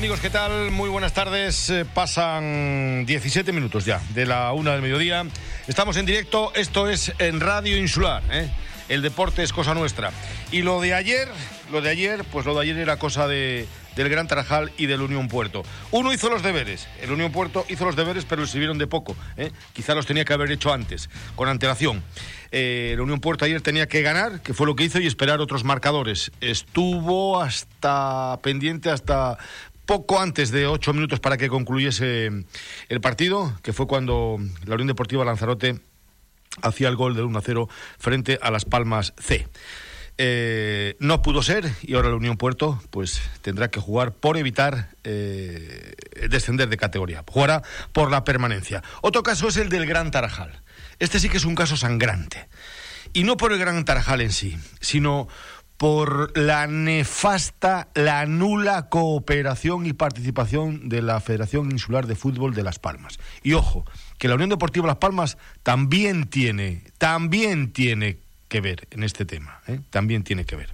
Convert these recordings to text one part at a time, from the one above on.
amigos, ¿qué tal? Muy buenas tardes. Eh, pasan 17 minutos ya de la una del mediodía. Estamos en directo, esto es en Radio Insular. ¿eh? El deporte es cosa nuestra. Y lo de ayer, lo de ayer, pues lo de ayer era cosa de, del Gran Tarajal y del Unión Puerto. Uno hizo los deberes, el Unión Puerto hizo los deberes, pero le sirvieron de poco. ¿eh? Quizá los tenía que haber hecho antes, con antelación. La Unión Puerto ayer tenía que ganar, que fue lo que hizo, y esperar otros marcadores. Estuvo hasta pendiente hasta poco antes de ocho minutos para que concluyese el partido, que fue cuando la Unión Deportiva Lanzarote hacía el gol del 1-0 frente a Las Palmas C. Eh, no pudo ser y ahora la Unión Puerto pues tendrá que jugar por evitar eh, descender de categoría. Jugará por la permanencia. Otro caso es el del Gran Tarajal. Este sí que es un caso sangrante. Y no por el Gran Tarajal en sí, sino por la nefasta, la nula cooperación y participación de la Federación Insular de Fútbol de Las Palmas. Y ojo, que la Unión Deportiva Las Palmas también tiene, también tiene que ver en este tema, ¿eh? también tiene que ver.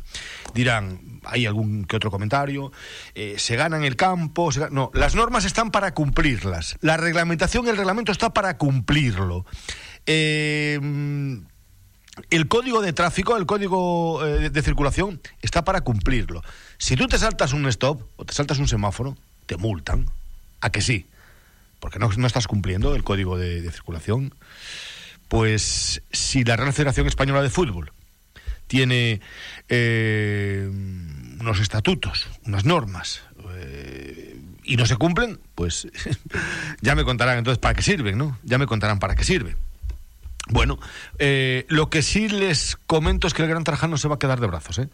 Dirán, hay algún que otro comentario, eh, se gana en el campo, no, las normas están para cumplirlas, la reglamentación, el reglamento está para cumplirlo. Eh, el código de tráfico, el código eh, de circulación, está para cumplirlo. Si tú te saltas un stop o te saltas un semáforo, te multan. ¿A que sí? Porque no, estás cumpliendo el código de, circulación. Pues si la Real Federación Española de Fútbol tiene eh, unos estatutos, unas normas, eh, y no se cumplen, pues ya me contarán entonces para qué sirven, ¿no? Ya me contarán para qué sirven. Bueno, eh, lo que sí les comento es que el Gran Tarajal no se va a quedar de brazos, ¿eh?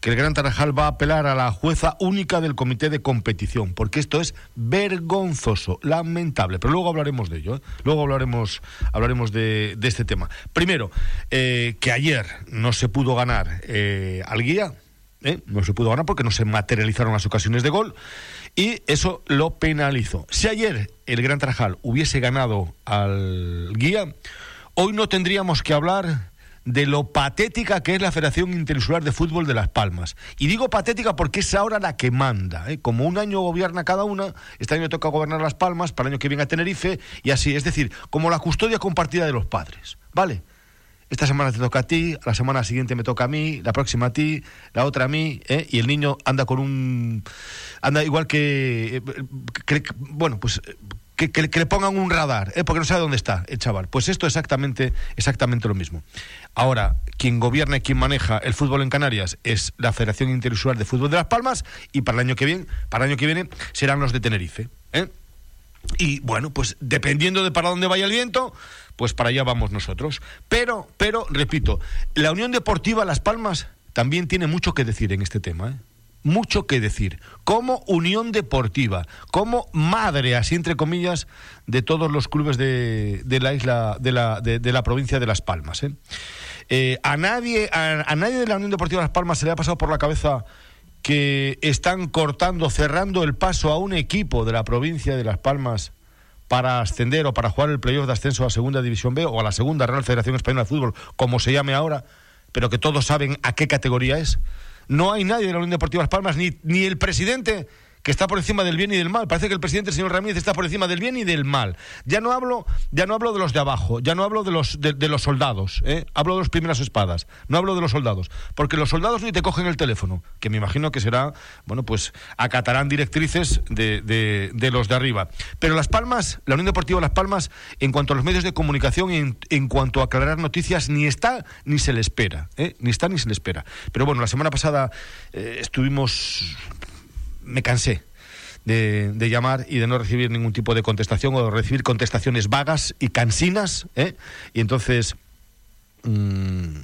que el Gran Tarajal va a apelar a la jueza única del comité de competición, porque esto es vergonzoso, lamentable, pero luego hablaremos de ello, ¿eh? luego hablaremos, hablaremos de, este tema. Primero, eh, que ayer no se pudo ganar al guía, no se pudo ganar porque no se materializaron las ocasiones de gol, y eso lo penalizó. Si ayer el Gran Tarajal hubiese ganado al guía, hoy no tendríamos que hablar de lo patética que es la Federación Interinsular de Fútbol de Las Palmas. Y digo patética porque es ahora la que manda. ¿eh? Como un año gobierna cada una, este año toca gobernar Las Palmas, para el año que viene a Tenerife, y así. Es decir, como la custodia compartida de los padres. ¿Vale? Esta semana te toca a ti, la semana siguiente me toca a mí, la próxima a ti, la otra a mí, ¿eh? y el niño anda con un. anda igual que. Eh, bueno, pues que, le pongan un radar, ¿eh? porque no sabe dónde está el chaval. Pues esto es exactamente, exactamente lo mismo. Ahora, quien gobierna y quien maneja el fútbol en Canarias es la Federación Interinsular de Fútbol de Las Palmas y para el año que viene, para año que viene serán los de Tenerife. ¿eh? Y bueno, pues dependiendo de para dónde vaya el viento, pues para allá vamos nosotros. Pero, pero, repito, la Unión Deportiva Las Palmas también tiene mucho que decir en este tema. ¿eh? Mucho que decir. Como unión deportiva, como madre, así entre comillas, de todos los clubes de, la isla, de la, de, la provincia de Las Palmas. ¿eh? Eh, a, nadie, a, nadie de la Unión Deportiva Las Palmas se le ha pasado por la cabeza que están cortando, cerrando el paso a un equipo de la provincia de Las Palmas para ascender o para jugar el playoff de ascenso a Segunda División B o a la Segunda Real Federación Española de Fútbol, como se llame ahora, pero que todos saben a qué categoría es. No hay nadie de la Unión Deportiva Las Palmas, ni, ni el presidente que está por encima del bien y del mal. Parece que el presidente, el señor Ramírez, está por encima del bien y del mal. Ya no hablo, ya no hablo de los de abajo, ya no hablo de los, de, los soldados, ¿eh? hablo de los primeras espadas, no hablo de los soldados, porque los soldados ni te cogen el teléfono, que me imagino que será, bueno, pues acatarán directrices de, de, los de arriba. Pero Las Palmas, la Unión Deportiva Las Palmas, en cuanto a los medios de comunicación, en, en cuanto a aclarar noticias, ni está ni se le espera, ¿eh? ni está ni se le espera. Pero bueno, la semana pasada eh, estuvimos me cansé de, llamar y de no recibir ningún tipo de contestación o de recibir contestaciones vagas y cansinas, ¿eh? y entonces mm,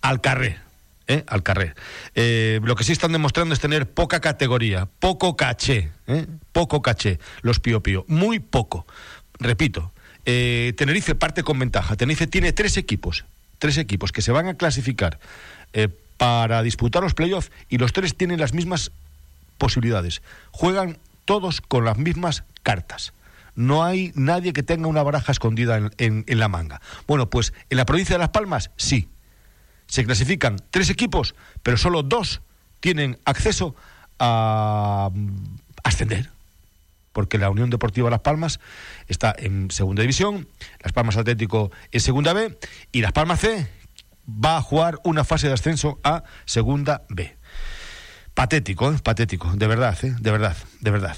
al carré. ¿eh? Al carré. Eh, lo que sí están demostrando es tener poca categoría, poco caché, ¿eh? poco caché, los Pío Pío, muy poco. Repito, Tenerife parte con ventaja. Tenerife tiene tres equipos, tres equipos que se van a clasificar para disputar los playoffs y los tres tienen las mismas posibilidades. Juegan todos con las mismas cartas. No hay nadie que tenga una baraja escondida en, la manga. Bueno, pues en la provincia de Las Palmas sí. Se clasifican tres equipos, pero solo dos tienen acceso a mm, ascender. porque la Unión Deportiva Las Palmas está en segunda división, Las Palmas Atlético en segunda B y Las Palmas C va a jugar una fase de ascenso a segunda B. Patético, ¿eh? patético, de verdad, ¿eh? de verdad, de verdad.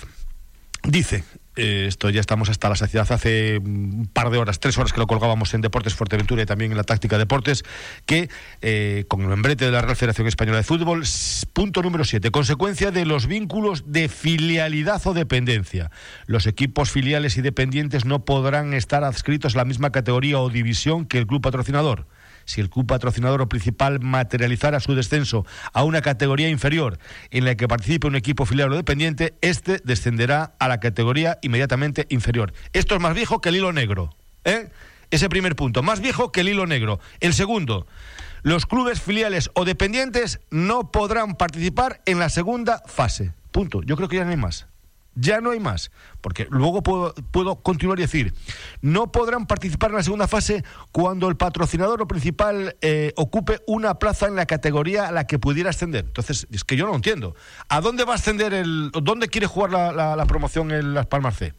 Dice eh, esto ya estamos hasta la saciedad hace un par de horas, tres horas que lo colgábamos en Deportes Fuerteventura y también en la táctica Deportes, que eh, con el membrete de la Real Federación Española de Fútbol, punto número siete, consecuencia de los vínculos de filialidad o dependencia. Los equipos filiales y dependientes no podrán estar adscritos a la misma categoría o división que el club patrocinador si el club patrocinador o principal materializara su descenso a una categoría inferior en la que participe un equipo filial o dependiente, este descenderá a la categoría inmediatamente inferior. Esto es más viejo que el hilo negro. ¿eh? Ese primer punto, más viejo que el hilo negro. El segundo, los clubes filiales o dependientes no podrán participar en la segunda fase. Punto. Yo creo que ya no hay más. Ya no hay más, porque luego puedo, puedo continuar y decir, no podrán participar en la segunda fase cuando el patrocinador o principal eh, ocupe una plaza en la categoría a la que pudiera ascender. Entonces, es que yo no entiendo. ¿A dónde va a ascender el... ¿Dónde quiere jugar la, la promoción en Las Palmas C?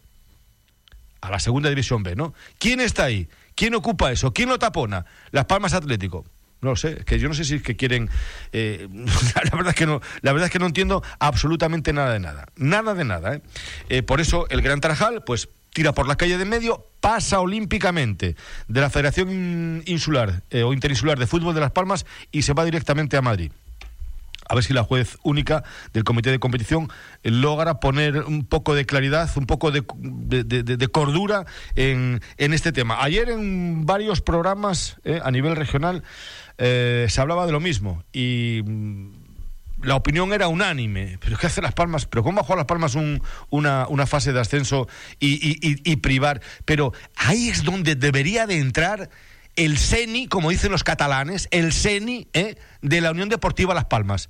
A la segunda división B, ¿no? ¿Quién está ahí? ¿Quién ocupa eso? ¿Quién lo tapona? Las Palmas Atlético. No sé, que yo no sé si es que quieren. Eh, la verdad es que no, la verdad es que no entiendo absolutamente nada de nada, nada de nada. ¿eh? Eh, por eso el Gran Tarajal, pues tira por la calle de medio, pasa olímpicamente de la Federación Insular o Interinsular de Fútbol de Las Palmas y se va directamente a Madrid a ver si la juez única del comité de competición logra poner un poco de claridad, un poco de, cordura en, este tema. Ayer en varios programas a nivel regional eh, se hablaba de lo mismo y mm, la opinión era unánime. ¿Pero qué hace Las Palmas? ¿Pero cómo bajó Las Palmas una, fase de ascenso y, privar? Pero ahí es donde debería de entrar el SENI, como dicen los catalanes, el SENI ¿eh? de la Unión Deportiva Las Palmas.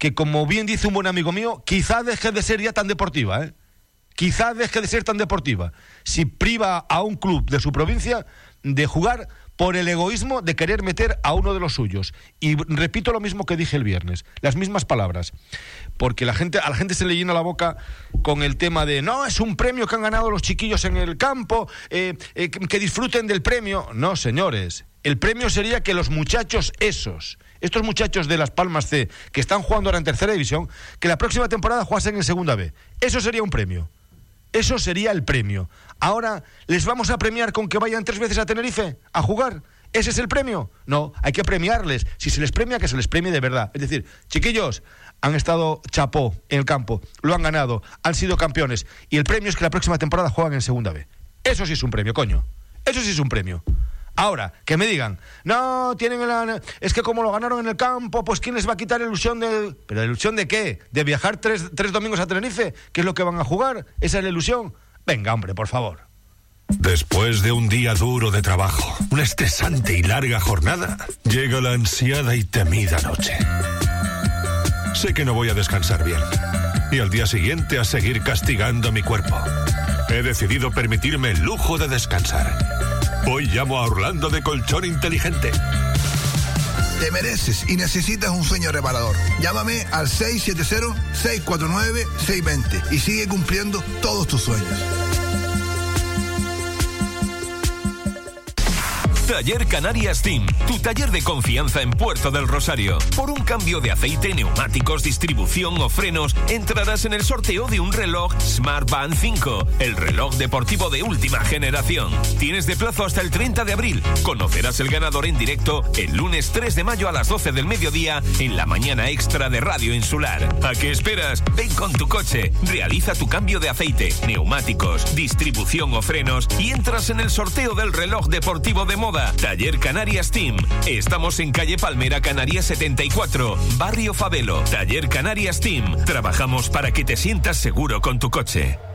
Que como bien dice un buen amigo mío, quizás deje de ser ya tan deportiva. ¿eh? Quizás deje de ser tan deportiva. Si priva a un club de su provincia de jugar por el egoísmo de querer meter a uno de los suyos. Y repito lo mismo que dije el viernes, las mismas palabras, porque la gente, a la gente se le llena la boca con el tema de, no, es un premio que han ganado los chiquillos en el campo, eh, eh, que disfruten del premio. No, señores, el premio sería que los muchachos esos, estos muchachos de Las Palmas C, que están jugando ahora en tercera división, que la próxima temporada jugasen en segunda B. Eso sería un premio. Eso sería el premio. Ahora, ¿les vamos a premiar con que vayan tres veces a Tenerife a jugar? ¿Ese es el premio? No, hay que premiarles. Si se les premia, que se les premie de verdad. Es decir, chiquillos, han estado chapó en el campo, lo han ganado, han sido campeones. Y el premio es que la próxima temporada juegan en segunda B. Eso sí es un premio, coño. Eso sí es un premio. Ahora, que me digan, no, tienen el... Es que como lo ganaron en el campo, pues ¿quién les va a quitar la ilusión de... ¿Pero la ilusión de qué? ¿De viajar tres, tres domingos a Tenerife? ¿Qué es lo que van a jugar? ¿Esa es la ilusión? Venga, hombre, por favor. Después de un día duro de trabajo, una estresante y larga jornada, llega la ansiada y temida noche. Sé que no voy a descansar bien y al día siguiente a seguir castigando mi cuerpo. He decidido permitirme el lujo de descansar. Hoy llamo a Orlando de Colchón Inteligente. Te mereces y necesitas un sueño reparador. Llámame al 670-649-620 y sigue cumpliendo todos tus sueños. Taller Canarias Team, tu taller de confianza en Puerto del Rosario. Por un cambio de aceite, neumáticos, distribución o frenos, entrarás en el sorteo de un reloj Smart Band 5, el reloj deportivo de última generación. Tienes de plazo hasta el 30 de abril. Conocerás el ganador en directo el lunes 3 de mayo a las 12 del mediodía en la mañana extra de Radio Insular. ¿A qué esperas? Ven con tu coche, realiza tu cambio de aceite, neumáticos, distribución o frenos y entras en el sorteo del reloj deportivo de moda Taller Canarias Team. Estamos en calle Palmera Canarias 74, Barrio Favelo. Taller Canarias Team. Trabajamos para que te sientas seguro con tu coche.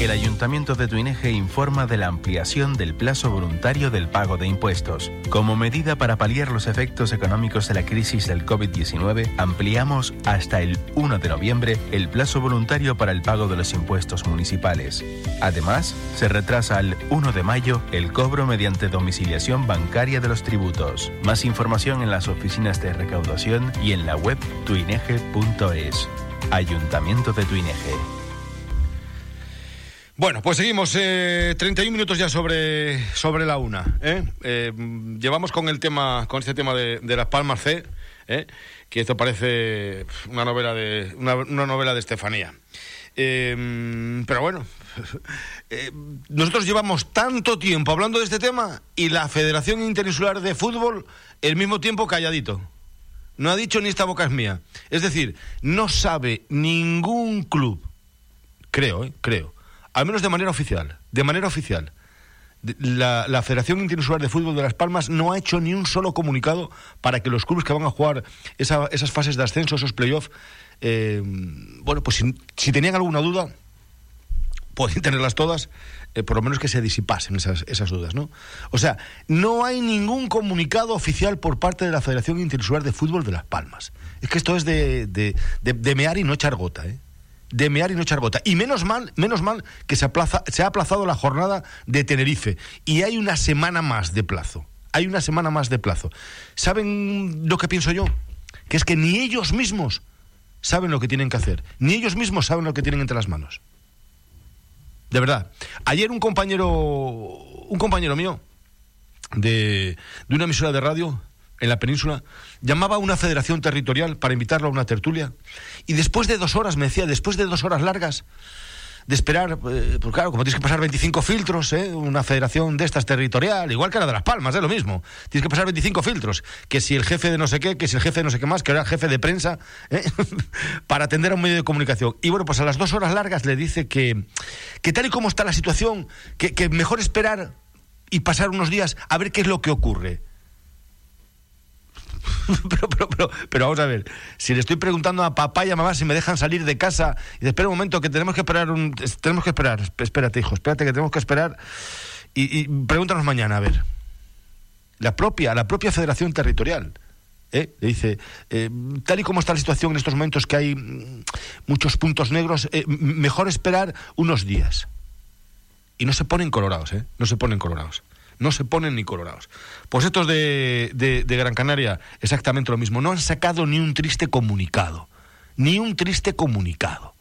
El Ayuntamiento de Tuineje informa de la ampliación del plazo voluntario del pago de impuestos. Como medida para paliar los efectos económicos de la crisis del COVID-19, ampliamos hasta el 1 de noviembre el plazo voluntario para el pago de los impuestos municipales. Además, se retrasa al 1 de mayo el cobro mediante domiciliación bancaria de los tributos. Más información en las oficinas de recaudación y en la web tuineje.es. Ayuntamiento de Tuineje. Bueno, pues seguimos. Eh, 31 minutos ya sobre, sobre la una. ¿eh? Eh, llevamos con el tema, con este tema de, las Palmas C, ¿eh? que esto parece una novela de una, una novela de Estefanía. Eh, pero bueno, nosotros llevamos tanto tiempo hablando de este tema y la Federación Interinsular de Fútbol el mismo tiempo calladito. No ha dicho ni esta boca es mía. Es decir, no sabe ningún club, creo, creo, al menos de manera oficial, de manera oficial. La, Federación Interinsular de Fútbol de Las Palmas no ha hecho ni un solo comunicado para que los clubes que van a jugar esa- esas fases de ascenso, esos playoffs, eh, bueno, pues si, tenían alguna duda, podían tenerlas todas, eh, por lo menos que se disipasen esas, esas dudas, ¿no? O sea, no hay ningún comunicado oficial por parte de la Federación Interinsular de Fútbol de Las Palmas. Es que esto es de, de, de- de mear y no echar gota, ¿eh? De mear y no echar gota. Y menos mal, menos mal que se, aplaza, se ha aplazado la jornada de Tenerife. Y hay una semana más de plazo. Hay una semana más de plazo. ¿Saben lo que pienso yo? Que es que ni ellos mismos saben lo que tienen que hacer. Ni ellos mismos saben lo que tienen entre las manos. De verdad. Ayer un compañero, un compañero mío de, de una emisora de radio en la península llamaba a una federación territorial para invitarlo a una tertulia y después de dos horas, me decía, después de dos horas largas de esperar, eh, pues claro, como tienes que pasar 25 filtros, ¿eh? una federación de estas territorial, igual que la de Las Palmas, es lo mismo. Tienes que pasar 25 filtros, que si el jefe de no sé qué, que si el jefe de no sé qué más, que era jefe de prensa, ¿eh? para atender a un medio de comunicación. Y bueno, pues a las dos horas largas le dice que, tal y como está la situación, que mejor esperar y pasar unos días a ver qué es lo que ocurre. pero, pero, pero, pero vamos a ver, si le estoy preguntando a papá y a mamá si me dejan salir de casa, y dice, espera un momento, que tenemos que esperar, un, tenemos que esperar, Esp- espérate hijo, espérate que tenemos que esperar, y, pregúntanos mañana, a ver. La propia, la propia Federación Territorial, ¿eh? le dice, eh, tal y como está la situación en estos momentos que hay mm, muchos puntos negros, eh, mejor esperar unos días. Y no se ponen colorados. No se ponen colorados. No se ponen ni colorados. Pues estos de, de, Gran Canaria, exactamente lo mismo. No han sacado ni un triste comunicado. Ni un triste comunicado.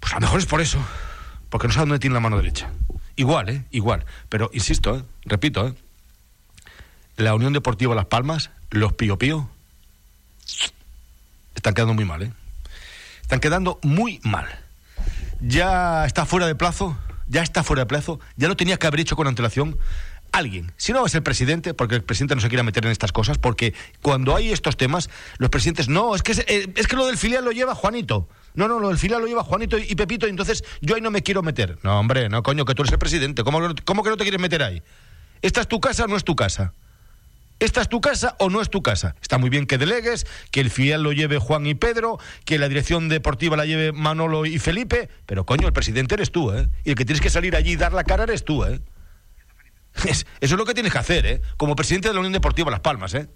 Pues a lo mejor es por eso. Porque no saben dónde tiene la mano derecha. Igual, ¿eh? Igual. Pero insisto, ¿eh? Repito, ¿eh? La Unión Deportiva Las Palmas, los Pío Pío, están quedando muy mal, ¿eh? Están quedando muy mal ya está fuera de plazo, ya está fuera de plazo, ya lo tenía que haber hecho con antelación alguien. Si no va a ser presidente, porque el presidente no se quiere meter en estas cosas, porque cuando hay estos temas, los presidentes, no, es que, es, eh, es que lo del filial lo lleva Juanito. No, no, lo del filial lo lleva Juanito y Pepito, y entonces yo ahí no me quiero meter. No, hombre, no, coño, que tú eres el presidente. ¿Cómo, cómo que no te quieres meter ahí? ¿Esta es tu casa o no es tu casa? ¿Esta es tu casa o no es tu casa? Está muy bien que delegues, que el filial lo lleve Juan y Pedro, que la dirección deportiva la lleve Manolo y Felipe, pero coño, el presidente eres tú, ¿eh? Y el que tienes que salir allí y dar la cara eres tú, ¿eh? Es- eso es lo que tienes que hacer, ¿eh? Como presidente de la Unión Deportiva Las Palmas, ¿eh?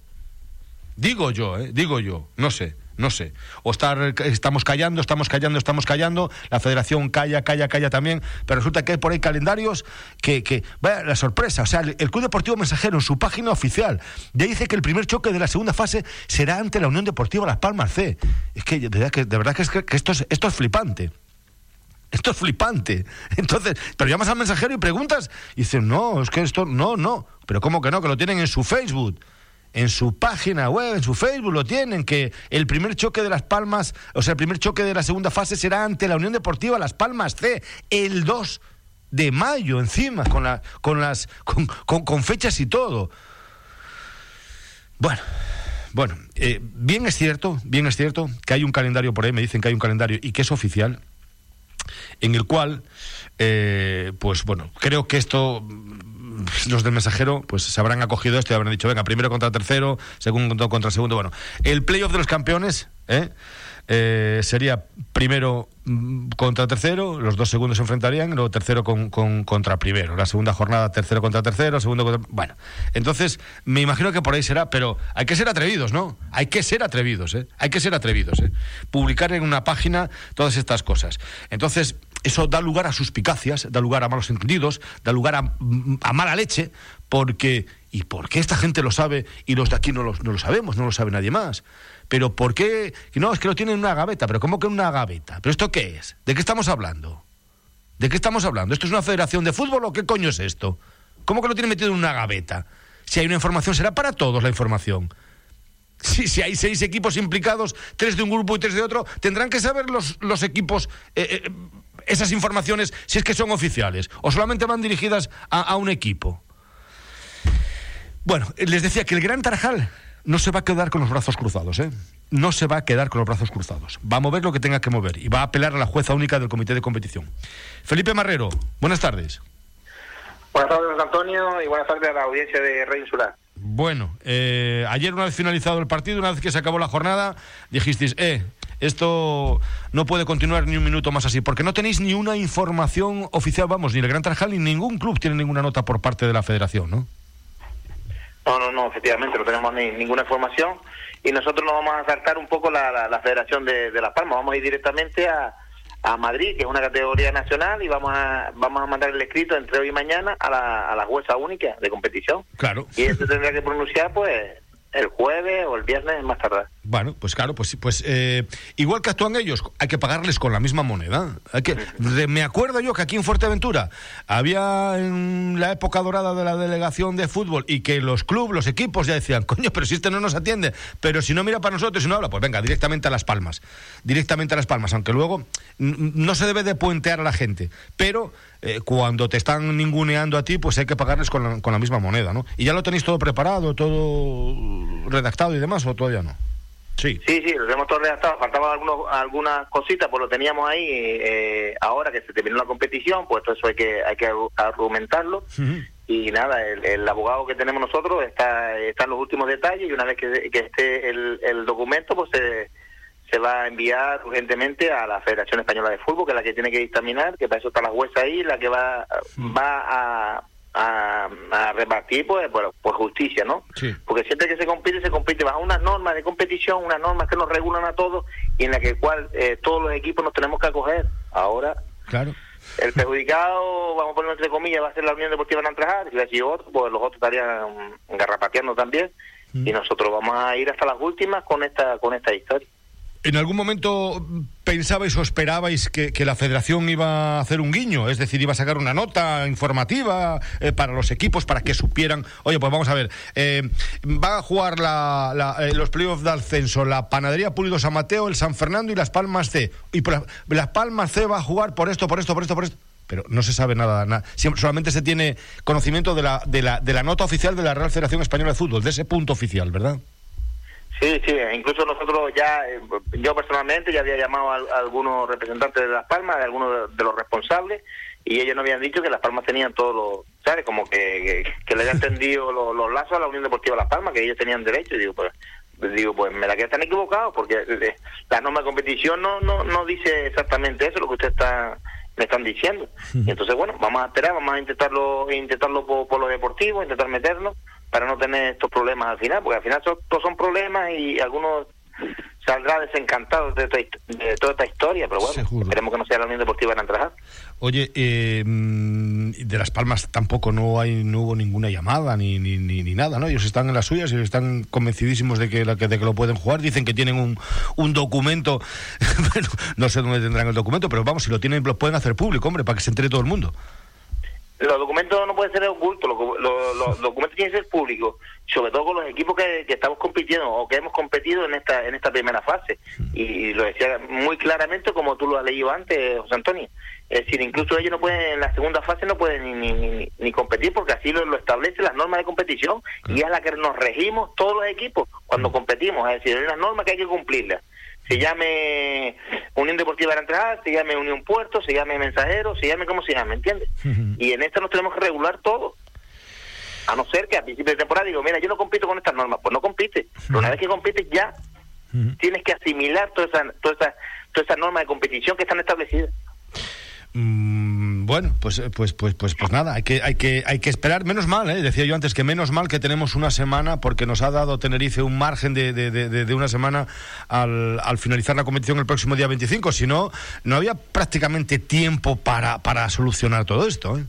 Digo yo, ¿eh? Digo yo, no sé, no sé. O estar, estamos callando, estamos callando, estamos callando, la federación calla, calla, calla también, pero resulta que hay por ahí calendarios que, que vaya la sorpresa, o sea, el, el Club Deportivo Mensajero en su página oficial ya dice que el primer choque de la segunda fase será ante la Unión Deportiva Las Palmas C. Es que de verdad que, de verdad que, es que, esto, es, esto es flipante. Esto es flipante. Entonces, pero llamas al mensajero y preguntas y dicen, no, es que esto, no, no. Pero ¿cómo que no? Que lo tienen en su Facebook, en su página web, en su Facebook lo tienen, que el primer choque de Las Palmas, o sea, el primer choque de la segunda fase será ante la Unión Deportiva Las Palmas C, el 2 de mayo encima, con, la, con, las, con, fechas y todo. Bueno, bueno, eh, bien es cierto, bien es cierto que hay un calendario por ahí, me dicen que hay un calendario y que es oficial, en el cual, eh, pues bueno, creo que esto, los del mensajero, pues se habrán acogido esto y habrán dicho, venga, primero contra tercero, segundo contra segundo. Bueno, el playoff de los campeones ¿eh? Eh, sería primero mm, contra tercero, los dos segundos se enfrentarían, luego tercero con, con- contra primero. La segunda jornada, tercero contra tercero, segundo contra. Bueno, entonces me imagino que por ahí será, pero hay que ser atrevidos, ¿no? Hay que ser atrevidos, ¿eh? Hay que ser atrevidos, ¿eh? Publicar en una página todas estas cosas. Entonces, eso da lugar a suspicacias, da lugar a malos entendidos, da lugar a, mala leche, porque ¿y por qué esta gente lo sabe y los de aquí no lo sabemos, no lo sabe nadie más? Pero ¿por qué? No, es que lo tienen en una gaveta, pero ¿cómo que en una gaveta? ¿Pero esto qué es? ¿De qué estamos hablando? ¿De qué estamos hablando? ¿Esto es una federación de fútbol o qué coño es esto? ¿Cómo que lo tienen metido en una gaveta? Si hay una información, será para todos la información. Si, si hay seis equipos implicados, tres de un grupo y tres de otro, tendrán que saber los, los equipos eh, eh, esas informaciones si es que son oficiales o solamente van dirigidas a, a un equipo. Bueno, les decía que el Gran Tarajal no se va a quedar con los brazos cruzados, ¿eh? No se va a quedar con los brazos cruzados. Va a mover lo que tenga que mover y va a apelar a la jueza única del comité de competición. Felipe Marrero, buenas tardes. Buenas tardes, Antonio, y buenas tardes a la audiencia de Rey Insular. Bueno, eh, ayer una vez finalizado el partido, una vez que se acabó la jornada, dijisteis, eh, esto no puede continuar ni un minuto más así, porque no tenéis ni una información oficial, vamos, ni el Gran Tarajal ni ningún club tiene ninguna nota por parte de la federación, ¿no? No, no, no, efectivamente, no tenemos ni, ninguna información y nosotros nos vamos a saltar un poco la, la, la Federación de, de, Las Palmas, vamos a ir directamente a, a Madrid, que es una categoría nacional, y vamos a vamos a mandar el escrito entre hoy y mañana a la, a la jueza única de competición. Claro. Y eso tendrá que pronunciar, pues, el jueves o el viernes más tarde. Bueno, pues claro, pues pues eh, igual que actúan ellos, hay que pagarles con la misma moneda. Hay que, de, me acuerdo yo que aquí en Fuerteventura había en la época dorada de la delegación de fútbol y que los clubes, los equipos ya decían, coño, pero si este no nos atiende, pero si no mira para nosotros y no habla, pues venga, directamente a Las Palmas. Directamente a Las Palmas, aunque luego no se debe de puentear a la gente, pero eh, cuando te están ninguneando a ti, pues hay que pagarles con la, con la misma moneda, ¿no? Y ya lo tenéis todo preparado, todo redactado y demás, o todavía no? Sí. Sí, sí, lo tenemos todo redactado. Faltaban algunos, algunas cositas, pues lo teníamos ahí. Eh, ahora que se terminó la competición, pues todo eso hay que, hay que argumentarlo. Uh -huh. Y nada, el, el, abogado que tenemos nosotros está, está en los últimos detalles y una vez que, que esté el, el documento, pues se, se va a enviar urgentemente a la Federación Española de Fútbol, que es la que tiene que dictaminar, que para eso está la jueza ahí, la que va, va a a, a repartir pues, pues, justicia, ¿no? Sí. Porque siempre que se compite, se compite bajo unas normas de competición, unas normas que nos regulan a todos y en la que cual eh, todos los equipos nos tenemos que acoger. Ahora, claro. el perjudicado, vamos a ponerlo entre comillas, va a ser la Unión Deportiva Nantrajar, y si otro, pues los otros estarían garrapateando también, mm. y nosotros vamos a ir hasta las últimas con esta con esta historia. ¿En algún momento pensabais o esperabais que, la federación iba a hacer un guiño? Es decir, iba a sacar una nota informativa eh, para los equipos para que supieran, oye, pues vamos a ver, eh, van a jugar la, la, eh, los playoffs de ascenso la Panadería Pulido San Mateo, el San Fernando y las Palmas C. Y por la, las Palmas C va a jugar por esto, por esto, por esto, por esto. Pero no se sabe nada, nada. Solamente se tiene conocimiento de la, de, la, de la nota oficial de la Real Federación Española de Fútbol, de ese punto oficial, ¿verdad? Sí, sí, incluso nosotros ya, yo personalmente ya había llamado a, algunos representantes de Las Palmas, de algunos de los responsables, y ellos nos habían dicho que Las Palmas tenían todos los, ¿sabes? Como que, que, que le habían tendido los, lazos a la Unión Deportiva Las Palmas, que ellos tenían derecho, y digo, pues, digo, pues me la que están equivocados, porque la norma de competición no, no, no dice exactamente eso, lo que usted está me están diciendo. Y entonces, bueno, vamos a esperar, vamos a intentarlo, intentarlo por, por lo deportivo, intentar meterlo para no tener estos problemas al final, porque al final son, todos son problemas y algunos saldrá desencantado de, de, toda esta historia, pero bueno, Seguro. esperemos que no sea la Unión Deportiva en Antrajar. Oye, eh, de Las Palmas tampoco no hay no hubo ninguna llamada ni, ni, ni, ni, nada, ¿no? Ellos están en las suyas y están convencidísimos de que, de que lo pueden jugar. Dicen que tienen un, un documento, bueno, no sé dónde tendrán el documento, pero vamos, si lo tienen, lo pueden hacer público, hombre, para que se entere todo el mundo los documentos no pueden ser ocultos, los, los, los, documentos tienen que ser públicos, sobre todo con los equipos que, que, estamos compitiendo o que hemos competido en esta en esta primera fase. Y lo decía muy claramente, como tú lo has leído antes, José Antonio. Es decir, incluso ellos no pueden, en la segunda fase no pueden ni, ni, ni, ni competir porque así lo, lo establecen las normas de competición y es a la que nos regimos todos los equipos cuando competimos. Es decir, hay unas normas que hay que cumplirlas se llame Unión Deportiva de Entrada, se llame Unión Puerto, se llame Mensajero, se llame como se llame, ¿entiendes? Uh -huh. Y en esta nos tenemos que regular todo. A no ser que a principio de temporada digo, mira, yo no compito con estas normas, pues no compite. Uh -huh. Pero una vez que compites ya, uh -huh. tienes que asimilar toda esa, toda esa, toda esa norma de competición que están establecidas. Mm bueno, pues, pues, pues, pues, pues nada, hay que, hay que, hay que esperar. Menos mal, ¿eh? decía yo antes que menos mal que tenemos una semana porque nos ha dado Tenerife un margen de, de, de, una semana al, al, finalizar la competición el próximo día 25. Si no, no había prácticamente tiempo para, para solucionar todo esto. ¿eh?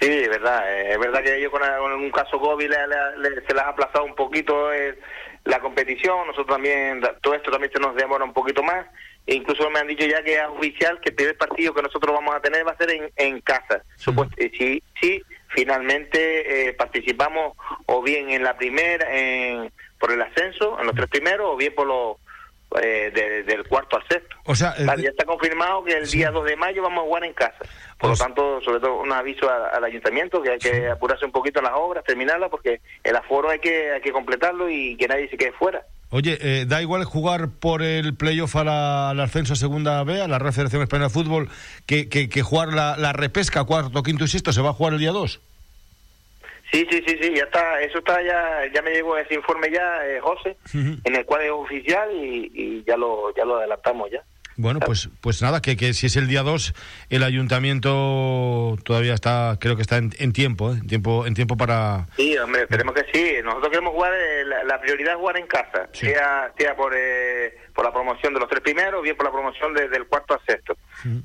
Sí, es verdad. Eh, es verdad que ellos con, un caso COVID le, le, le, se les ha aplazado un poquito eh, la competición. Nosotros también, todo esto también se nos demora un poquito más. E incluso me han dicho ya que es oficial que el primer partido que nosotros vamos a tener va a ser en, en casa. Supuesto, si, si finalmente eh, participamos o bien en la primera, en, por el ascenso, en los tres primeros, o bien por los eh, de, del cuarto al sexto. O sea, eh, ya está confirmado que el sí. día 2 de mayo vamos a jugar en casa. Por pues, lo tanto, sobre todo un aviso a, al ayuntamiento que hay que sí. apurarse un poquito en las obras, terminarlas, porque el aforo hay que, hay que completarlo y que nadie se quede fuera. Oye, eh, ¿da igual jugar por el playoff a la, al ascenso a segunda B, a la Real Federación Española de Fútbol, que, que, que jugar la, la, repesca cuarto, quinto y sexto? ¿Se va a jugar el día 2? Sí, sí, sí, sí, ya está, eso está ya, ya me llegó ese informe ya, eh, José, uh -huh. en el cual es oficial y, y, ya lo ya lo adelantamos ya. Bueno, pues pues nada, que, que si es el día 2, el ayuntamiento todavía está, creo que está en, en tiempo, ¿eh? en tiempo en tiempo para... Sí, hombre, esperemos que sí. Nosotros queremos jugar, eh, la, la, prioridad es jugar en casa, sí. sea sea por, eh, por la promoción de los tres primeros, bien por la promoción de, del cuarto al sexto.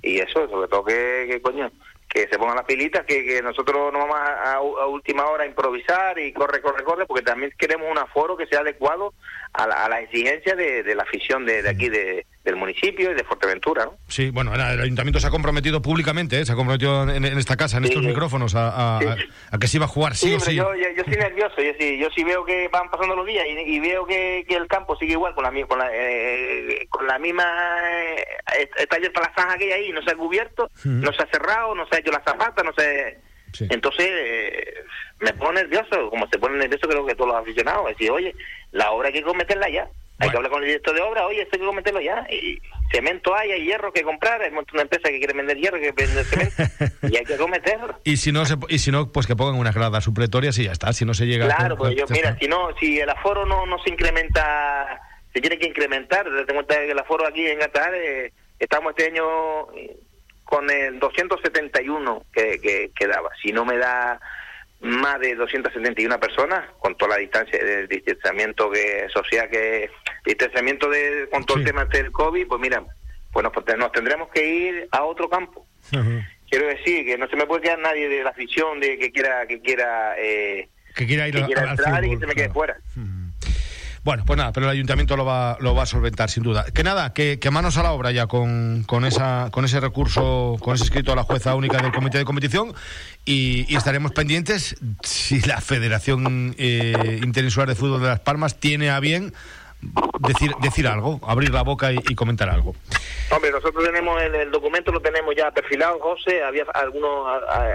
Y eso, sobre todo que, que coño, que se pongan las pilitas, que, que nosotros no vamos a, a, a, última hora a improvisar y corre, corre, corre, porque también queremos un aforo que sea adecuado a la, a la exigencia de, de, la afición de, de aquí de, del municipio y de Fuerteventura, ¿no? Sí, bueno, el ayuntamiento se ha comprometido públicamente, ¿eh? se ha comprometido en, en, esta casa, en sí, estos sí. micrófonos, a, a, sí. a, que se iba a jugar sí, o sí. Yo, yo, yo estoy nervioso, yo sí, yo sí veo que van pasando los días y, y veo que, que, el campo sigue igual, con la, con la, eh, con la misma... Eh, está abierta la zanja que hay ahí, no se ha cubierto, no se ha cerrado, no se ha hecho la zapata, no se... Entonces, eh, me pongo nervioso, como se pone nervioso creo que todos los aficionados, decir, oye, la obra hay que cometerla ya. Hay que hablar con el director de obra, oye, esto hay que cometerlo ya. Y cemento hay, hay hierro que comprar, hay un montón de empresas que quieren vender hierro, que vender cemento, y hay que cometerlo. Y si no, se, y si no pues que pongan unas gradas supletorias y ya está, si no se llega... Claro, pues yo, mira, si no, si el aforo no, no se incrementa, se tiene que incrementar, ten cuenta que el aforo aquí en Qatar, eh, estamos este año con el 271 que, que, que daba. Si no me da más de 271 personas con toda la distancia del distanciamiento que social que distanciamiento de con todo sí. el tema del COVID pues mira pues nos, nos, tendremos que ir a otro campo uh -huh. quiero decir que no se me puede quedar nadie de la afición de que quiera que quiera eh, que quiera ir que quiera entrar al y que se me quede fuera uh -huh. Bueno, pues nada, pero el ayuntamiento lo va, lo va a solventar, sin duda. Que nada, que, manos a la obra ya con, con, esa, con ese recurso, con ese escrito a la jueza única del comité de competición y, y estaremos pendientes si la Federación eh, Interinsular de Fútbol de Las Palmas tiene a bien decir decir algo, abrir la boca y, comentar algo. Hombre, nosotros tenemos el, el, documento, lo tenemos ya perfilado, José, había algunos,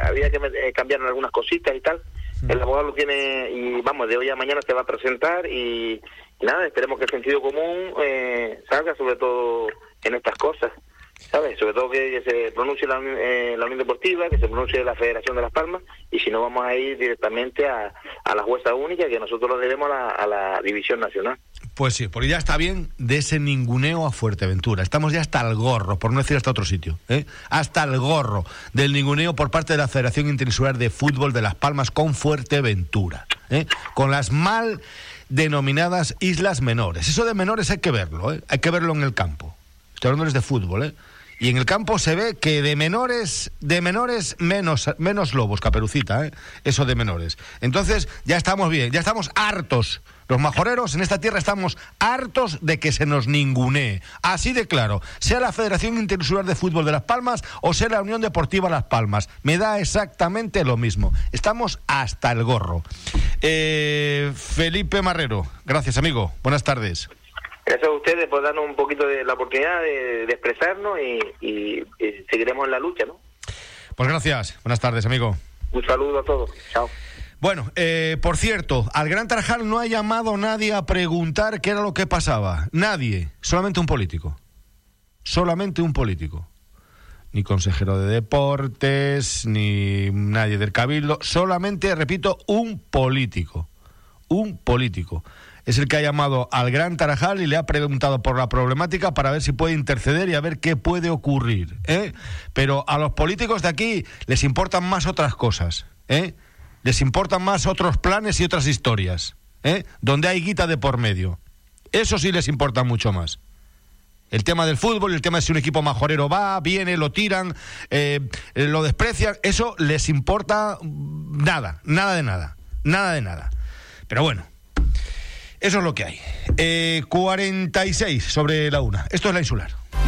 había que eh, cambiar algunas cositas y tal el abogado lo tiene y vamos, de hoy a mañana se va a presentar y, nada, esperemos que el sentido común eh, salga sobre todo en estas cosas. ¿Sabes? Sobre todo que, que se pronuncie la, eh, la, Unión Deportiva, que se pronuncie la Federación de Las Palmas, y si no, vamos a ir directamente a, a la jueza única, que nosotros lo debemos a la, a la División Nacional. Pues sí, porque ya está bien de ese ninguneo a Fuerteventura. Estamos ya hasta el gorro, por no decir hasta otro sitio. ¿eh? Hasta el gorro del ninguneo por parte de la Federación Interinsular de Fútbol de Las Palmas con Fuerteventura. ¿eh? Con las mal denominadas islas menores. Eso de menores hay que verlo, ¿eh? hay que verlo en el campo. Estoy hablando de fútbol, ¿eh? Y en el campo se ve que de menores, de menores menos, menos lobos, caperucita, ¿eh? eso de menores. Entonces ya estamos bien, ya estamos hartos. Los majoreros en esta tierra estamos hartos de que se nos ningunee. Así de claro, sea la Federación Interinsular de Fútbol de Las Palmas o sea la Unión Deportiva Las Palmas. Me da exactamente lo mismo. Estamos hasta el gorro. Eh, Felipe Marrero, gracias amigo. Buenas tardes. Gracias a ustedes por darnos un poquito de la oportunidad de, de expresarnos y, y, y, seguiremos en la lucha, ¿no? Pues gracias. Buenas tardes, amigo. Un saludo a todos. Chao. Bueno, eh, por cierto, al Gran Tarajal no ha llamado nadie a preguntar qué era lo que pasaba. Nadie. Solamente un político. Solamente un político. Ni consejero de deportes, ni nadie del cabildo. Solamente, repito, un político. Un político es el que ha llamado al Gran Tarajal y le ha preguntado por la problemática para ver si puede interceder y a ver qué puede ocurrir. ¿eh? Pero a los políticos de aquí les importan más otras cosas. ¿eh? Les importan más otros planes y otras historias. ¿eh? Donde hay guita de por medio. Eso sí les importa mucho más. El tema del fútbol, el tema de si un equipo majorero va, viene, lo tiran, eh, lo desprecian, eso les importa nada, nada de nada, nada de nada. Pero bueno, eso es lo que hay. Eh, 46 sobre la una. Esto es la insular.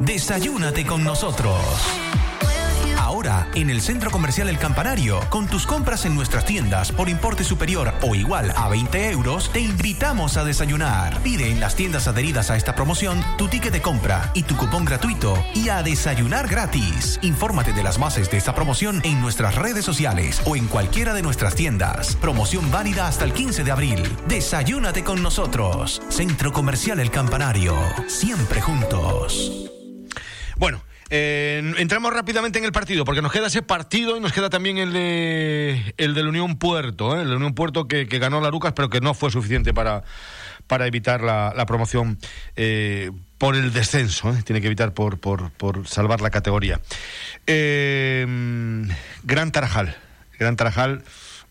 Desayúnate con nosotros. Ahora, en el Centro Comercial El Campanario, con tus compras en nuestras tiendas por importe superior o igual a 20 euros, te invitamos a desayunar. Pide en las tiendas adheridas a esta promoción tu ticket de compra y tu cupón gratuito y a desayunar gratis. Infórmate de las bases de esta promoción en nuestras redes sociales o en cualquiera de nuestras tiendas. Promoción válida hasta el 15 de abril. Desayúnate con nosotros. Centro Comercial El Campanario. Siempre juntos. Eh, entramos rápidamente en el partido, porque nos queda ese partido y nos queda también el de el del Unión Puerto, ¿eh? el Unión Puerto que, que ganó la Lucas, pero que no fue suficiente para, para evitar la, promoción eh, por el descenso, tiene que evitar por, por, por salvar la categoría. Gran Tarajal, Gran Tarajal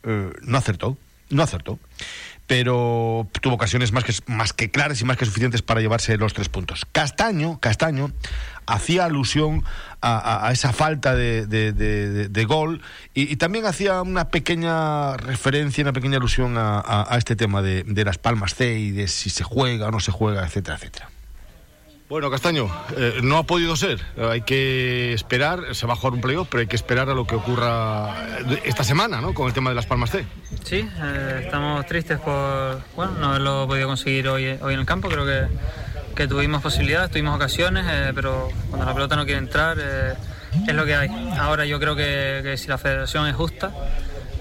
no acertó, no acertó pero tuvo ocasiones más que, más que claras y más que suficientes para llevarse los tres puntos. Castaño, Castaño hacía alusión a, esa falta de, de- gol y, también hacía una pequeña referencia, una pequeña alusión a, a- este tema de las palmas C y de si se juega o no se juega, etcétera, etcétera. Bueno, Castaño, eh, no ha podido ser. Hay que esperar, se va a jugar un playoff, pero hay que esperar a lo que ocurra eh, esta semana, ¿no? Con el tema de las palmas C. Sí, eh, estamos tristes por bueno, no haberlo podido conseguir hoy, hoy en el campo. Creo que, que tuvimos posibilidades, tuvimos ocasiones, pero cuando la pelota no quiere entrar es lo que hay. Ahora yo creo que, que si la federación es justa,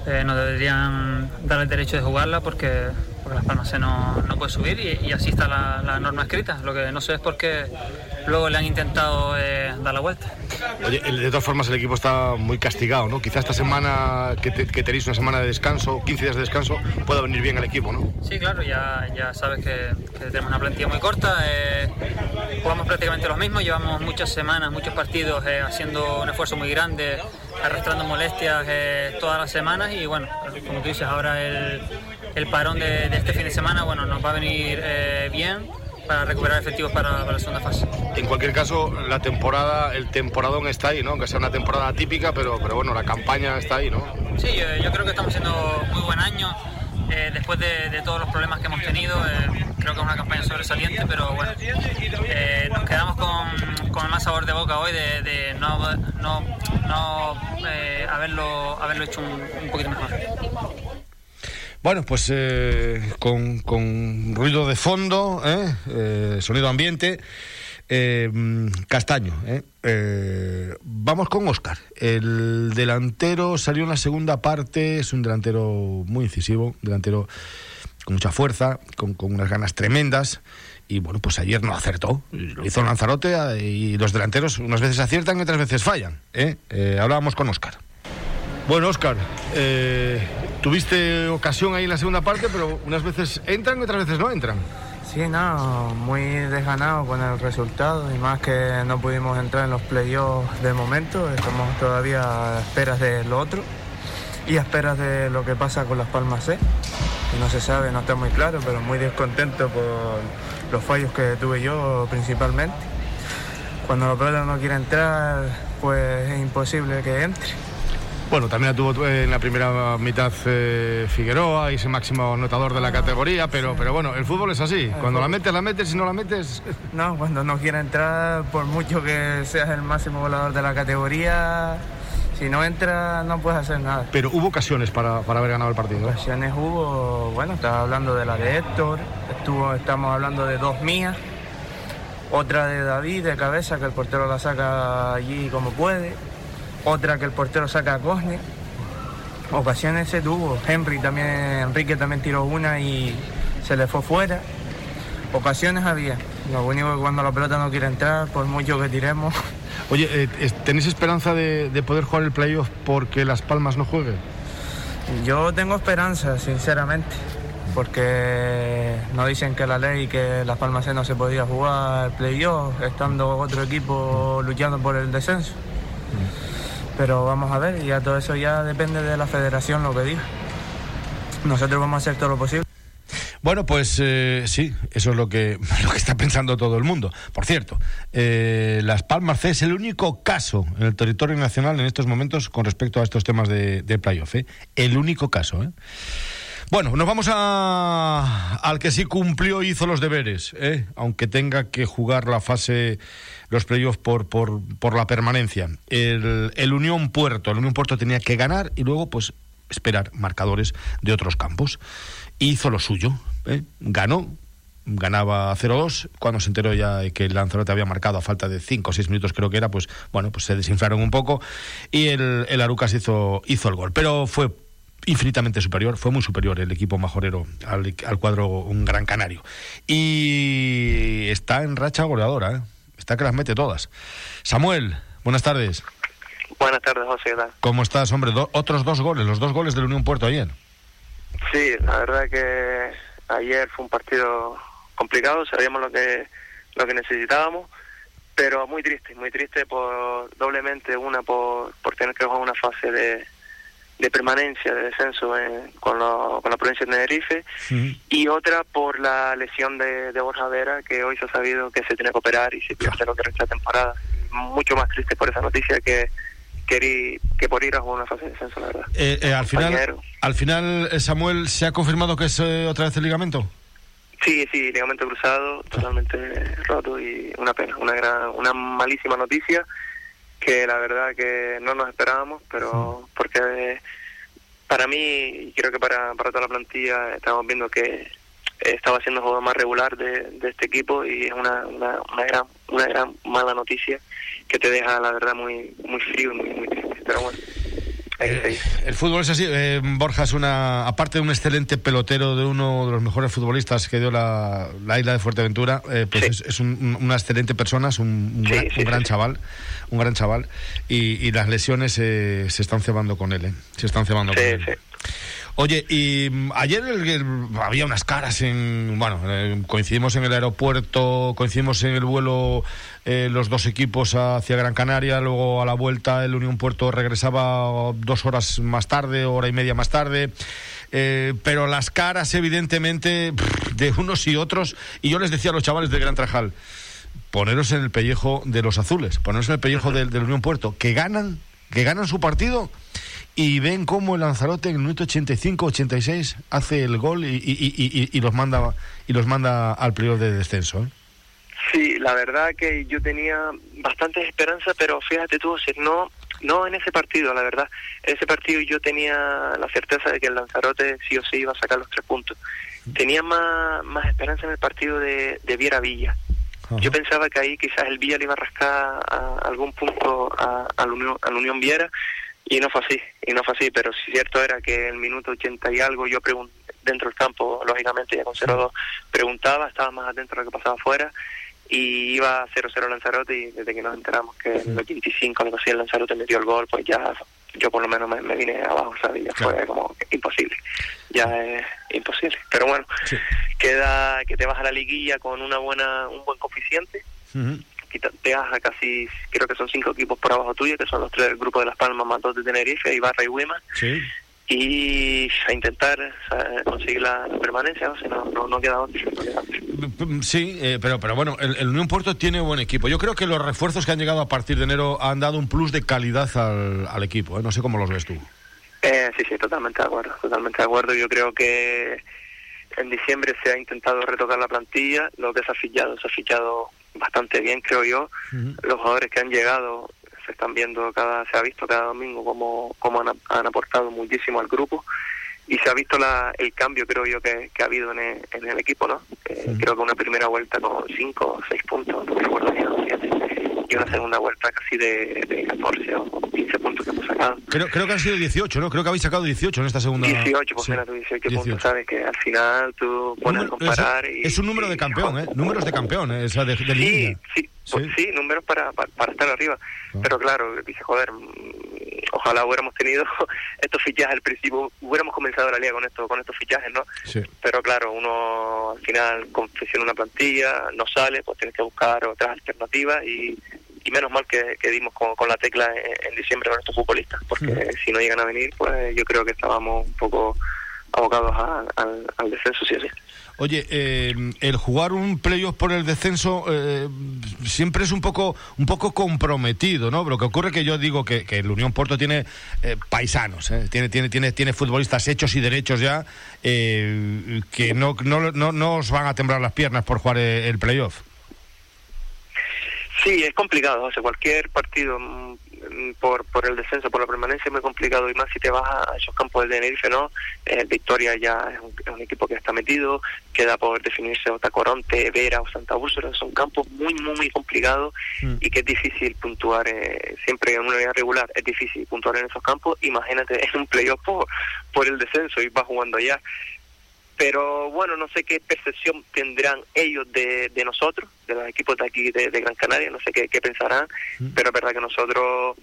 nos deberían dar el derecho de jugarla porque, porque Las Palmas se no, no puede subir y, y así está la, la norma escrita. Lo que no sé es por qué luego le han intentado eh, dar la vuelta. Oye, de todas formas el equipo está muy castigado, ¿no? Quizá esta semana que, te- que tenéis una semana de descanso, 15 días de descanso, pueda venir bien al equipo, ¿no? Sí, claro, ya, ya sabes que, que tenemos una plantilla muy corta, eh, jugamos prácticamente los mismos, llevamos muchas semanas, muchos partidos eh, haciendo un esfuerzo muy grande, arrastrando molestias todas las semanas y bueno, como tú dices, ahora el, el parón de, de este fin de semana bueno, nos va a venir eh, bien para recuperar efectivos para, para la segunda fase. En cualquier caso, la temporada, el temporadón está ahí, ¿no? Aunque sea una temporada típica, pero, pero bueno, la campaña está ahí, ¿no? Sí, yo, yo creo que estamos haciendo muy buen año. eh, después de, de todos los problemas que hemos tenido, eh, creo que es una campaña sobresaliente, pero bueno, eh, nos quedamos con, con el más sabor de boca hoy de, de no, no, no haberlo, haberlo hecho un, un poquito mejor. Bueno, pues eh, con, con ruido de fondo, ¿eh? Eh, sonido ambiente, eh, castaño. ¿eh? Vamos con Oscar. El delantero salió en la segunda parte, es un delantero muy incisivo, delantero con mucha fuerza, con, con unas ganas tremendas. Y bueno, pues ayer no acertó. Lo hizo Lanzarote y los delanteros unas veces aciertan y otras veces fallan. hablábamos con Oscar. Bueno, Oscar, eh, tuviste ocasión ahí en la segunda parte, pero unas veces entran y otras veces no entran. Sí, no, muy desganado con el resultado y más que no pudimos entrar en los playoffs de momento, estamos todavía a esperas de lo otro y a esperas de lo que pasa con las Palmas C, que no se sabe, no está muy claro, pero muy descontento por los fallos que tuve yo principalmente. Cuando la pelota no quiere entrar, pues es imposible que entre. Bueno, también la tuvo en la primera mitad eh, Figueroa y ese máximo anotador de la categoría, pero, pero bueno, el fútbol es así. Cuando la metes, la metes, si no la metes... No, cuando no quiere entrar, por mucho que seas el máximo volador de la categoría, si no entra no puedes hacer nada. Pero hubo ocasiones para, para haber ganado el partido. Ocasiones hubo, bueno, estaba hablando de la de Héctor, estuvo, estamos hablando de dos mías, otra de David de cabeza que el portero la saca allí como puede, otra que el portero saca a Cosne. Ocasiones se tuvo, Henry también, Enrique también tiró una y se le fue fuera. Ocasiones había. Lo único que cuando la pelota no quiere entrar, por mucho que tiremos. Oye, eh, ¿tenéis esperanza de, de poder jugar el playoff porque Las Palmas no juegue? Yo tengo esperanza, sinceramente, porque no dicen que la ley que Las Palmas no se podía jugar playoff, estando otro equipo luchando por el descenso. Pero vamos a ver, ya todo eso ya depende de la federación lo que diga. Nosotros vamos a hacer todo lo posible. Bueno, pues eh, sí, eso es lo que, lo que está pensando todo el mundo. Por cierto, eh, Las Palmas C es el único caso en el territorio nacional en estos momentos con respecto a estos temas de, de playoff. ¿eh? El único caso. ¿eh? Bueno, nos vamos a, al que sí cumplió y hizo los deberes, ¿eh? aunque tenga que jugar la fase, los playoffs por, por, por la permanencia. El, Unión Puerto, el Unión Puerto tenía que ganar y luego pues esperar marcadores de otros campos. Hizo lo suyo, ¿eh? ganó, ganaba 0-2, cuando se enteró ya que el Lanzarote había marcado a falta de 5 o 6 minutos creo que era, pues bueno, pues se desinflaron un poco y el, el Arucas hizo, hizo el gol, pero fue infinitamente superior, fue muy superior el equipo majorero al, al cuadro un gran canario. Y está en racha goleadora, ¿eh? está que las mete todas. Samuel, buenas tardes. Buenas tardes, José. ¿qué tal? ¿Cómo estás, hombre? Do- otros dos goles, los dos goles del Unión Puerto ayer. Sí, la verdad que ayer fue un partido complicado, sabíamos lo que lo que necesitábamos, pero muy triste, muy triste por doblemente una por, por tener que jugar una fase de, de permanencia, de descenso en- con, lo- con la provincia de Tenerife y otra por la lesión de, de Borja Vera que hoy se ha sabido que se tiene que operar y se pierde lo que resta de temporada. Mucho más triste por esa noticia que que, ir- que por ir a jugar una fase de descenso, la verdad. Eh, eh, al final, al final eh, Samuel, ¿se ha confirmado que es eh, otra vez el ligamento? Sí, sí, ligamento cruzado, totalmente roto y una pena, una gran, una malísima noticia que la verdad que no nos esperábamos, pero porque para mí y creo que para, para toda la plantilla estamos viendo que estaba siendo el jugador más regular de, de este equipo y es una, una, una gran una gran mala noticia que te deja la verdad muy muy frío y muy, muy triste, pero bueno. El fútbol es así. eh, Borja es una, aparte de un excelente pelotero, de uno de los mejores futbolistas que dio la, la isla de Fuerteventura, eh, pues es, es un- un- una excelente persona, es un, un gran, un gran chaval, un gran chaval, y, y las lesiones eh, se están cebando con él, eh, se están cebando con él. Oye, y mm, ayer el- el- había unas caras en. Bueno, eh, coincidimos en el aeropuerto, coincidimos en el vuelo eh, los dos equipos hacia Gran Canaria, luego a la vuelta el Unión Puerto regresaba dos horas más tarde, hora y media más tarde. Eh, pero las caras, evidentemente, de unos y otros, y yo les decía a los chavales del Gran Trajal, poneros en el pellejo de los azules, poneros en el pellejo del, Unión Puerto, que ganan, que ganan su partido y ven cómo el Lanzarote en el minuto 85-86 hace el gol y, los manda y los manda al playoff de descenso. ¿eh? Sí, la verdad que yo tenía bastantes esperanzas, pero fíjate tú, no, no en ese partido, la verdad. En ese partido yo tenía la certeza de que el Lanzarote sí o sí iba a sacar los tres puntos. Tenía más, más esperanza en el partido de, de Viera Villa. Yo pensaba que ahí quizás el Villa le iba a rascar a algún punto a, al Unión, al Unión Viera y no fue así, y no fue así, pero sí cierto era que el minuto 80 y algo yo pregun- dentro del campo, lógicamente ya con 0-2, preguntaba, estaba más atento a lo que pasaba afuera y iba 0-0 Lanzarote y desde que nos enteramos que en el 85 algo así el Lanzarote metió el gol, pues ya yo por lo menos me, me vine abajo, ¿sabes? Ya fue como imposible, ya es imposible. Pero bueno, queda que te vas a la liguilla con una buena un buen coeficiente quita- pegas a casi, creo que son cinco equipos por abajo tuyo, que son los tres del grupo de Las Palmas, más dos de Tenerife, Ibarra y Wima. Sí. Y a intentar conseguir la, permanencia, o sea, no, no, queda otro. Sí, eh, pero, pero bueno, el, Unión Puerto tiene buen equipo. Yo creo que los refuerzos que han llegado a partir de enero han dado un plus de calidad al, al equipo. ¿eh? No sé cómo los ves tú. Eh, sí, sí, totalmente de acuerdo, totalmente de acuerdo. Yo creo que en diciembre se ha intentado retocar la plantilla, lo que se ha fichado, se ha fichado bastante bien, creo yo. Los jugadores que han llegado se están viendo cada, se ha visto cada domingo cómo, cómo han, aportado muchísimo al grupo y se ha visto la, el cambio creo yo que, ha habido en el, en el equipo no creo que una primera vuelta con cinco o seis puntos no recuerdo bien y una segunda vuelta casi de, de 14 o 15 puntos que hemos sacado creo, creo que han sido 18 no creo que habéis sacado 18 en esta segunda 18 pues sí. 18, puntos sabes que al final tú puedes a comparar es, es un número de campeón eh números de campeón eh, o sea, de, de sí, sí pues sí, números para, para, estar arriba. Ah. Pero claro, dice, joder, mm, ojalá hubiéramos tenido estos fichajes al principio, hubiéramos comenzado la liga con esto, con estos fichajes, ¿no? Pero claro, uno al final confecciona una plantilla, no sale, pues tienes que buscar otras alternativas y, y menos mal que, que dimos con, con, la tecla en, diciembre con estos futbolistas, porque si no llegan a venir, pues yo creo que estábamos un poco abocados al, al descenso, sí, sí. Oye, eh, el jugar un playoff por el descenso eh, siempre es un poco un poco comprometido, ¿no? Lo que ocurre que yo digo que, el Unión Porto tiene eh, paisanos, tiene, tiene, tiene, tiene futbolistas hechos y derechos ya que no, no, no, no, os van a temblar las piernas por jugar el playoff. Sí, es complicado. O sea, cualquier partido mm, por, por el descenso, por la permanencia es muy complicado y más si te vas a esos campos del Tenerife, ¿no? Eh, Victoria ya es un, equipo que está metido, queda por definirse Otacoronte, Vera o Santa Úrsula, son campos muy, muy, muy complicados mm. y que es difícil puntuar, eh, siempre en una liga regular es difícil puntuar en esos campos, imagínate en un playoff por, por el descenso y vas jugando allá pero bueno, no sé qué percepción tendrán ellos de, de nosotros, de los equipos de aquí de, Gran Canaria, no sé qué, qué pensarán, mm. pero es verdad que nosotros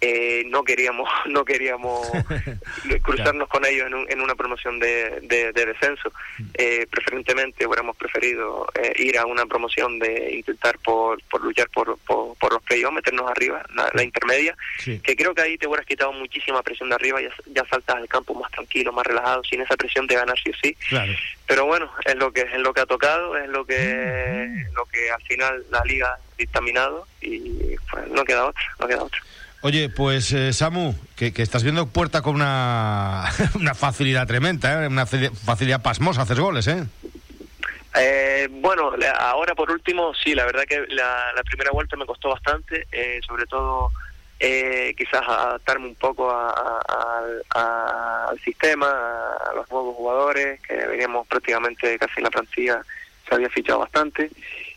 eh, no queríamos no queríamos cruzarnos con ellos en, en una promoción de, de, descenso. Mm. Eh, preferentemente hubiéramos preferido eh, ir a una promoción de intentar por, por luchar por, por, los playoffs, meternos arriba, la, intermedia, que creo que ahí te hubieras quitado muchísima presión de arriba, ya, ya saltas al campo más tranquilo, más relajado, sin esa presión de ganar sí o sí. Pero bueno, es lo que es lo que ha tocado, es lo que mm. lo que al final la liga ha dictaminado y pues no queda otra, no queda otra. Oye, pues eh, Samu, que, estás viendo Puerta con una, facilidad tremenda, ¿eh? una facilidad pasmosa, haces goles, ¿eh? ¿eh? bueno, ahora por último, sí, la verdad que la, primera vuelta me costó bastante, eh, sobre todo quizás adaptarme un poco al sistema, a los nuevos jugadores, que veníamos prácticamente casi en la plantilla, se había fichado bastante.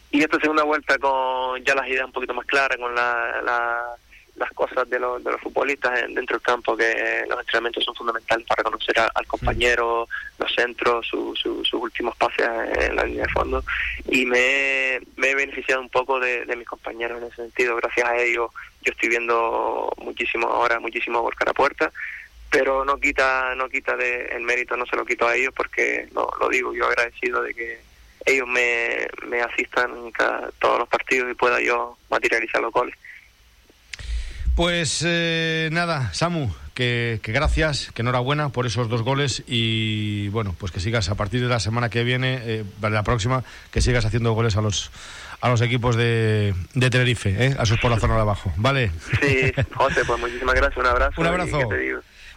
Y esta segunda vuelta con ya las ideas un poquito más claras, con la las cosas de, los, de los futbolistas dentro del campo, que los entrenamientos son fundamentales para conocer al compañero, los centros, sus últimos pases en la línea de fondo. Y me, he beneficiado un poco de, mis compañeros en ese sentido. Gracias a ellos yo estoy viendo muchísimo ahora, muchísimo por cara a puerta pero no quita no quita de el mérito no se lo quito a ellos porque lo, lo digo yo agradecido de que ellos me, me asistan en todos los partidos y pueda yo materializar los goles pues eh, nada, Samu, que, gracias, que enhorabuena por esos dos goles y bueno, pues que sigas a partir de la semana que viene, eh, la próxima, que sigas haciendo goles a los a los equipos de, de Tenerife, ¿eh? a sus por la zona de abajo, ¿vale? Sí, José, pues muchísimas gracias, un abrazo. un abrazo.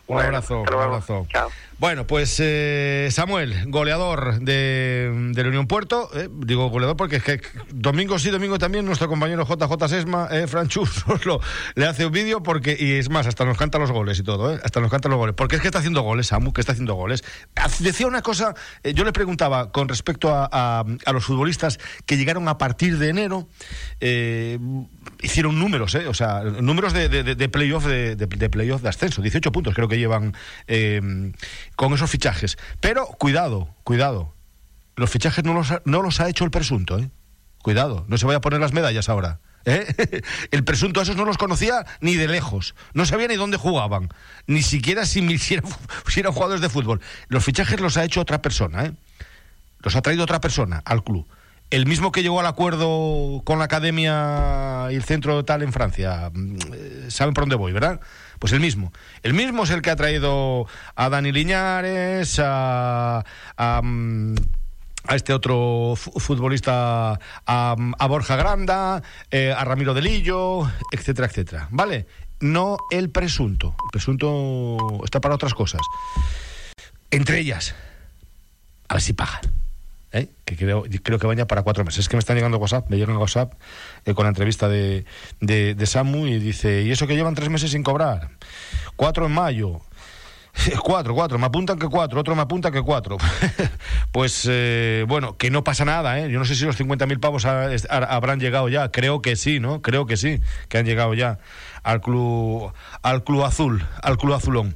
Un abrazo, un abrazo. Chao. Bueno, pues eh, Samuel, goleador de, la Unión Puerto, eh, digo goleador porque es que domingo sí, domingo también, nuestro compañero JJ Sesma, eh, Franchus, le hace un vídeo porque, y es más, hasta nos canta los goles y todo, eh, hasta nos canta los goles, porque es que está haciendo goles, Samu, que está haciendo goles. Decía una cosa, eh, yo le preguntaba con respecto a, los futbolistas que llegaron a partir de enero, hicieron números, o sea, números de, de, de playoff de, de, playoff de ascenso, 18 puntos creo que llevan con esos fichajes. Pero cuidado, cuidado. Los fichajes no los ha, no los ha hecho el presunto, ¿eh? Cuidado, no se vaya a poner las medallas ahora. ¿eh? El presunto a esos no los conocía ni de lejos. No sabía ni dónde jugaban. Ni siquiera si, si, eran, jugadores de fútbol. Los fichajes los ha hecho otra persona, ¿eh? Los ha traído otra persona al club. El mismo que llegó al acuerdo con la academia y el centro tal en Francia. Mm, eh, Saben por dónde voy, ¿verdad? Pues el mismo. El mismo es el que ha traído a Dani Liñares, a, a, mm, este otro fu- futbolista, a, Borja Granda, eh, a Ramiro Delillo, etcétera, etcétera. ¿Vale? No el presunto. El presunto está para otras cosas. Entre ellas, a ver si pagan. ¿Eh? Que creo, creo que vaya para cuatro meses. Es que me están llegando WhatsApp, me llegan WhatsApp eh, con la entrevista de, de, Samu y dice, ¿y eso que llevan tres meses sin cobrar? Cuatro en mayo. Cuatro, cuatro, me apuntan que cuatro, otro me apunta que cuatro. pues eh, bueno, que no pasa nada, ¿eh? Yo no sé si los 50.000 pavos ha- ha- habrán llegado ya, creo que sí, ¿no? Creo que sí, que han llegado ya al club, al club azul, al club azulón.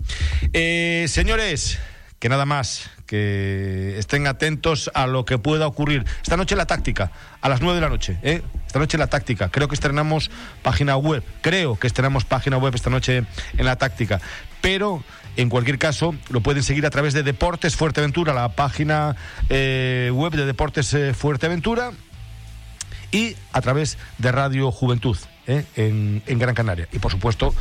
Señores, que nada más, que estén atentos a lo que pueda ocurrir. Esta noche la táctica, a las 9 de la noche, ¿eh? Esta noche la táctica. Creo que estrenamos página web, creo que estrenamos página web esta noche en la táctica. Pero, en cualquier caso, lo pueden seguir a través de Deportes Fuerteventura, la página eh, web de Deportes eh, Fuerteventura y a través de Radio Juventud ¿eh? en, en Gran Canaria. Y por supuesto,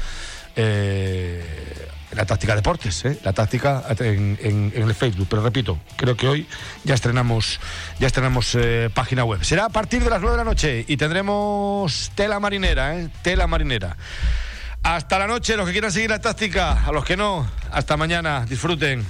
la táctica deportes, ¿eh? la táctica en, el Facebook. Pero repito, creo que hoy ya estrenamos, ya estrenamos eh, página web. Será a partir de las 9 de la noche y tendremos tela marinera, ¿eh? tela marinera. Hasta la noche, los que quieran seguir la táctica, a los que no, hasta mañana, disfruten.